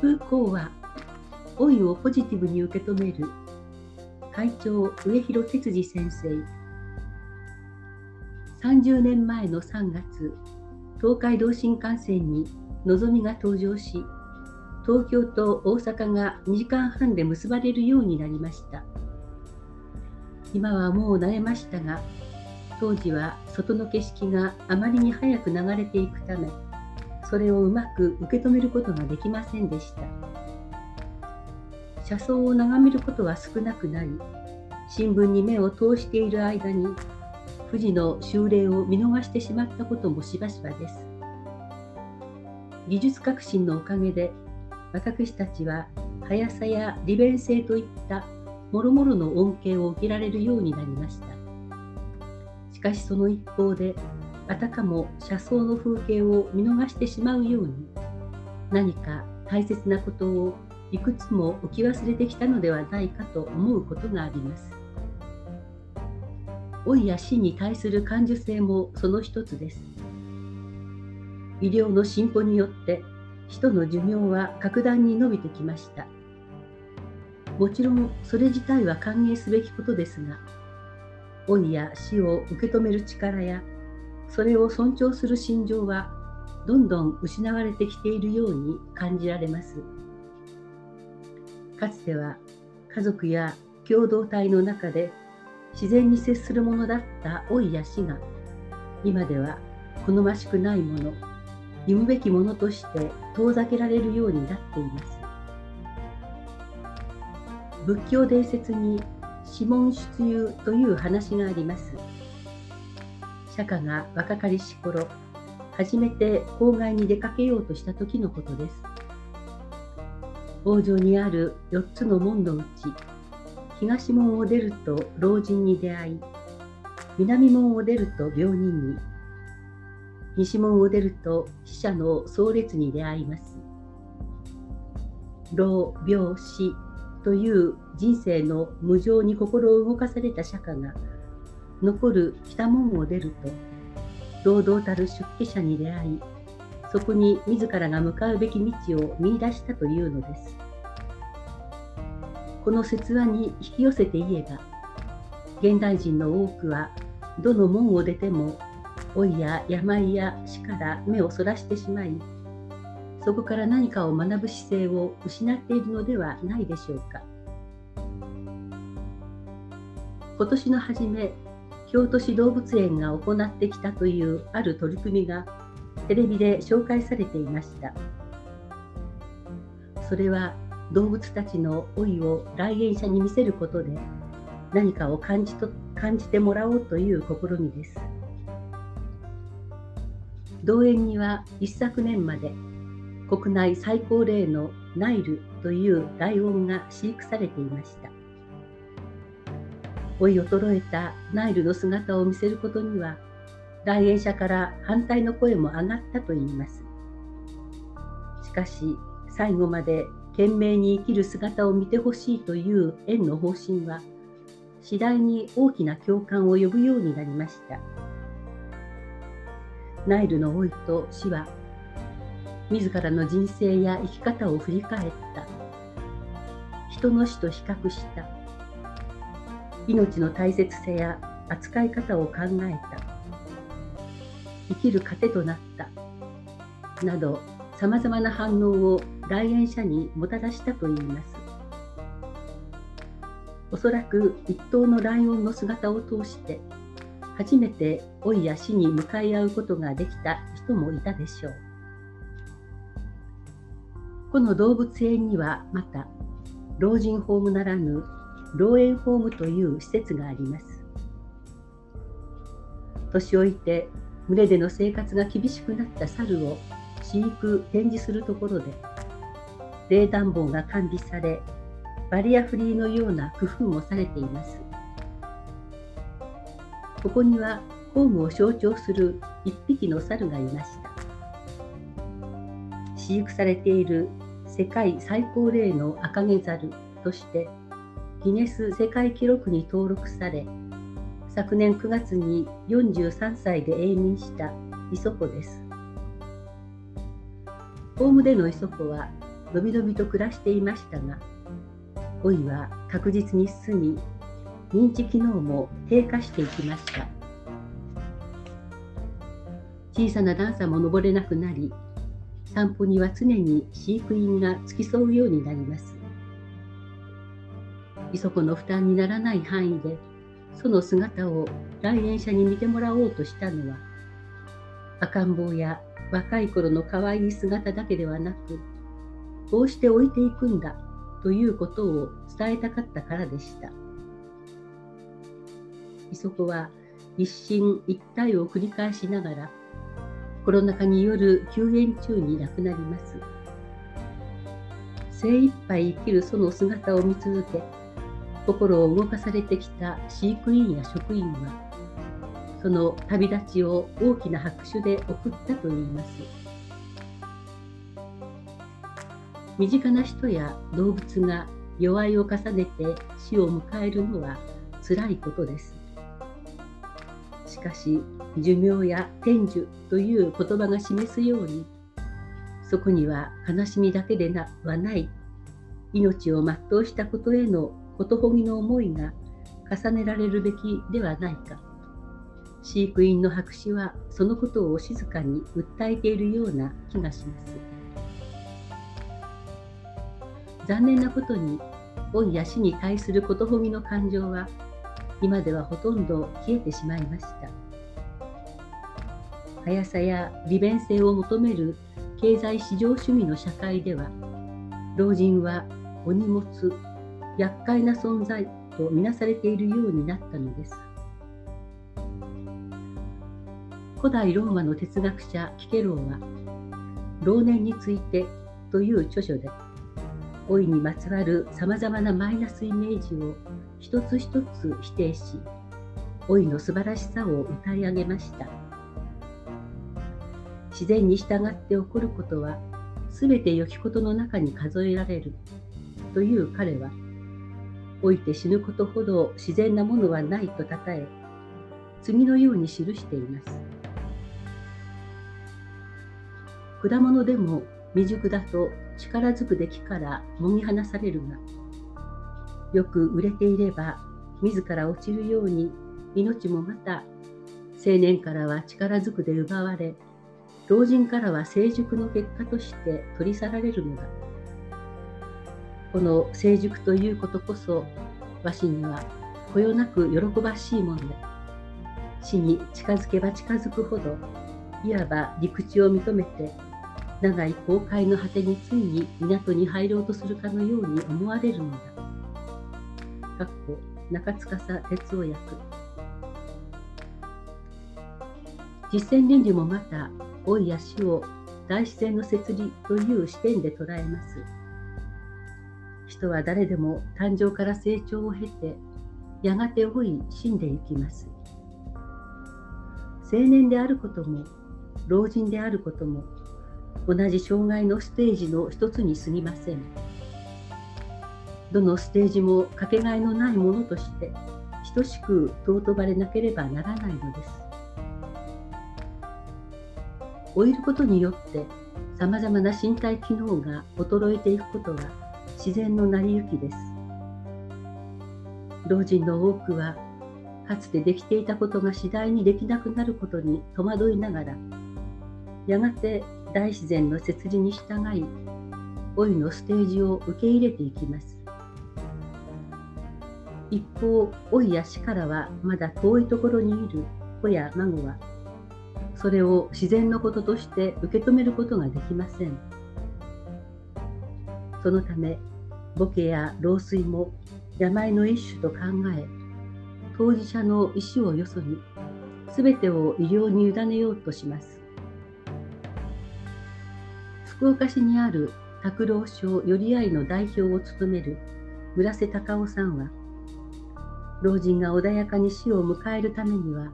プ講話老いをポジティブに受け止める会長上広哲司先生。30年前の3月東海道新幹線にのぞみが登場し東京と大阪が2時間半で結ばれるようになりました。今はもう慣れましたが当時は外の景色があまりに早く流れていくためそれをうまく受け止めることができませんでした。車窓を眺めることは少なくなり新聞に目を通している間に富士の修例を見逃してしまったこともしばしばです。技術革新のおかげで私たちは速さや利便性といった諸々の恩恵を受けられるようになりました。しかしその一方であたかも車窓の風景を見逃してしまうように何か大切なことをいくつも置き忘れてきたのではないかと思うことがあります。老いや死に対する感受性もその一つです。医療の進歩によって人の寿命は格段に伸びてきました。もちろんそれ自体は歓迎すべきことですが老いや死を受け止める力やそれを尊重する心情はどんどん失われてきているように感じられます。かつては家族や共同体の中で自然に接するものだった老いや死が今では好ましくないもの忌むべきものとして遠ざけられるようになっています。仏教伝説に指紋出遊という話があります。釈迦が若かりし頃初めて郊外に出かけようとした時のことです。王城にある4つの門のうち東門を出ると老人に出会い南門を出ると病人に西門を出ると死者の壮烈に出会います。老病死という人生の無常に心を動かされた釈迦が残る北門を出ると堂々たる出家者に出会いそこに自らが向かうべき道を見出したというのです。この説話に引き寄せて言えば現代人の多くはどの門を出ても老いや病や死から目をそらしてしまいそこから何かを学ぶ姿勢を失っているのではないでしょうか。今年の初め京都市動物園が行ってきたというある取り組みがテレビで紹介されていました。それは動物たちの老いを来園者に見せることで何かを感じと感じてもらおうという試みです。動園には一昨年まで国内最高齢のナイルというライオンが飼育されていました。老い衰えたナイルの姿を見せることには来園者から反対の声も上がったといいます。しかし最後まで懸命に生きる姿を見てほしいという園の方針は次第に大きな共感を呼ぶようになりました。ナイルの老いと死は自らの人生や生き方を振り返った。人の死と比較した。命の大切さや扱い方を考えた。生きる糧となった。などさまざまな反応を来園者にもたらしたといいます。おそらく一頭のライオンの姿を通して初めて老いや死に向かい合うことができた人もいたでしょう。この動物園にはまた老人ホームならぬ老園ホームという施設があります。年老いて群れでの生活が厳しくなった猿を飼育展示するところで冷暖房が完備されバリアフリーのような工夫もされています。ここにはホームを象徴する一匹の猿がいました。飼育されている世界最高齢のアカゲザルとしてギネス世界記録に登録され昨年9月に43歳で永眠したイソコです。ホームでのイソコはのびのびと暮らしていましたが老いは確実に進み認知機能も低下していきました。小さな段差も登れなくなり散歩には常に飼育員が付き添うようになります。磯子の負担にならない範囲でその姿を来園者に見てもらおうとしたのは赤ん坊や若い頃の可愛い姿だけではなくこうして置いていくんだということを伝えたかったからでした。磯子は一進一退を繰り返しながらコロナ禍による休園中に亡くなります。精一杯生きるその姿を見続け心を動かされてきた飼育員や職員はその旅立ちを大きな拍手で送ったといいます。身近な人や動物が弱いを重ねて死を迎えるのは辛いことです。しかし寿命や天寿という言葉が示すようにそこには悲しみだけではない命を全うしたことへのことほぎの思いが重ねられるべきではないか。飼育員の白紙はそのことを静かに訴えているような気がします。残念なことに老いや死に対することほぎの感情は今ではほとんど消えてしまいました。速さや利便性を求める経済市場主義の社会では老人はお荷物厄介な存在とみなされているようになったのです。古代ローマの哲学者キケローは「老年について」という著書で老いにまつわるさまざまなマイナスイメージを一つ一つ否定し老いの素晴らしさを歌い上げました。自然に従って起こることは全て良きことの中に数えられるという彼は老いて死ぬことほど自然なものはないとたたえ次のように記しています。果物でも未熟だと力ずくで木からもぎ離されるがよく売れていれば自ら落ちるように命もまた青年からは力ずくで奪われ老人からは成熟の結果として取り去られるのだ。この成熟ということこそわしにはこよなく喜ばしいもので死に近づけば近づくほどいわば陸地を認めて長い航海の果てについに港に入ろうとするかのように思われるのだ。かっこ中司哲夫役実践倫理もまた老いや死を大自然の摂理という視点で捉えます。人は誰でも誕生から成長を経てやがて老い死んでいきます。青年であることも老人であることも同じ障害のステージの一つに過ぎません。どのステージもかけがえのないものとして等しく尊ばれなければならないのです。老いることによってさまざまな身体機能が衰えていくことは自然の成り行きです。老人の多くはかつてできていたことが次第にできなくなることに戸惑いながらやがて大自然の摂理に従い老いのステージを受け入れていきます一方老いや死からはまだ遠いところにいる子や孫はそれを自然のこととして受け止めることができませんそのためボケや老衰も病の一種と考え当事者の意思をよそに全てを医療に委ねようとします福岡市にある拓郎省寄合の代表を務める村瀬隆夫さんは老人が穏やかに死を迎えるためには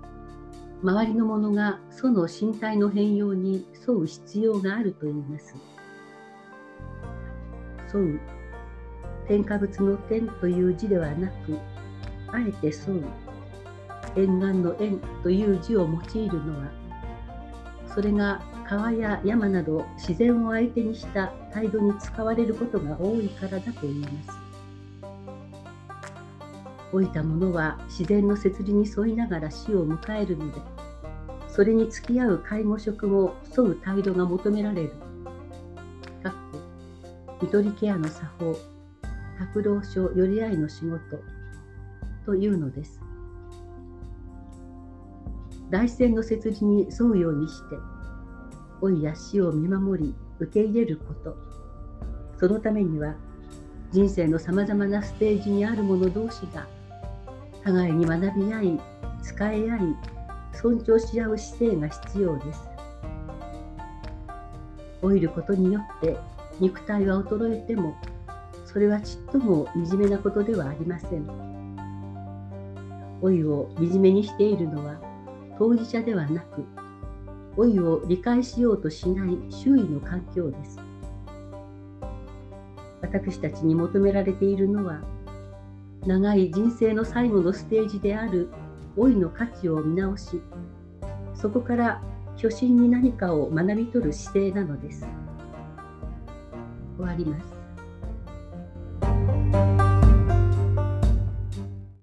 周りの者がその身体の変容に沿う必要があるといいます。沿う添加物の点という字ではなくあえて沿う沿岸の縁という字を用いるのはそれが川や山など自然を相手にした態度に使われることが多いからだといいます。老いた者は自然の摂理に沿いながら死を迎えるので、それに付き合う介護職を沿う態度が求められる。かっこ緑ケアの作法、白老書寄り合いの仕事というのです。大自然の摂理に沿うようにして、老いや死を見守り受け入れること。そのためには人生のさまざまなステージにある者同士が互いに学び合い使い合い尊重し合う姿勢が必要です老いることによって肉体は衰えてもそれはちっとも惨めなことではありません。老いを惨めにしているのは当事者ではなく老いを理解しようとしない周囲の環境です。私たちに求められているのは長い人生の最後のステージである老いの価値を見直しそこから虚心に何かを学び取る姿勢なのです。終わります。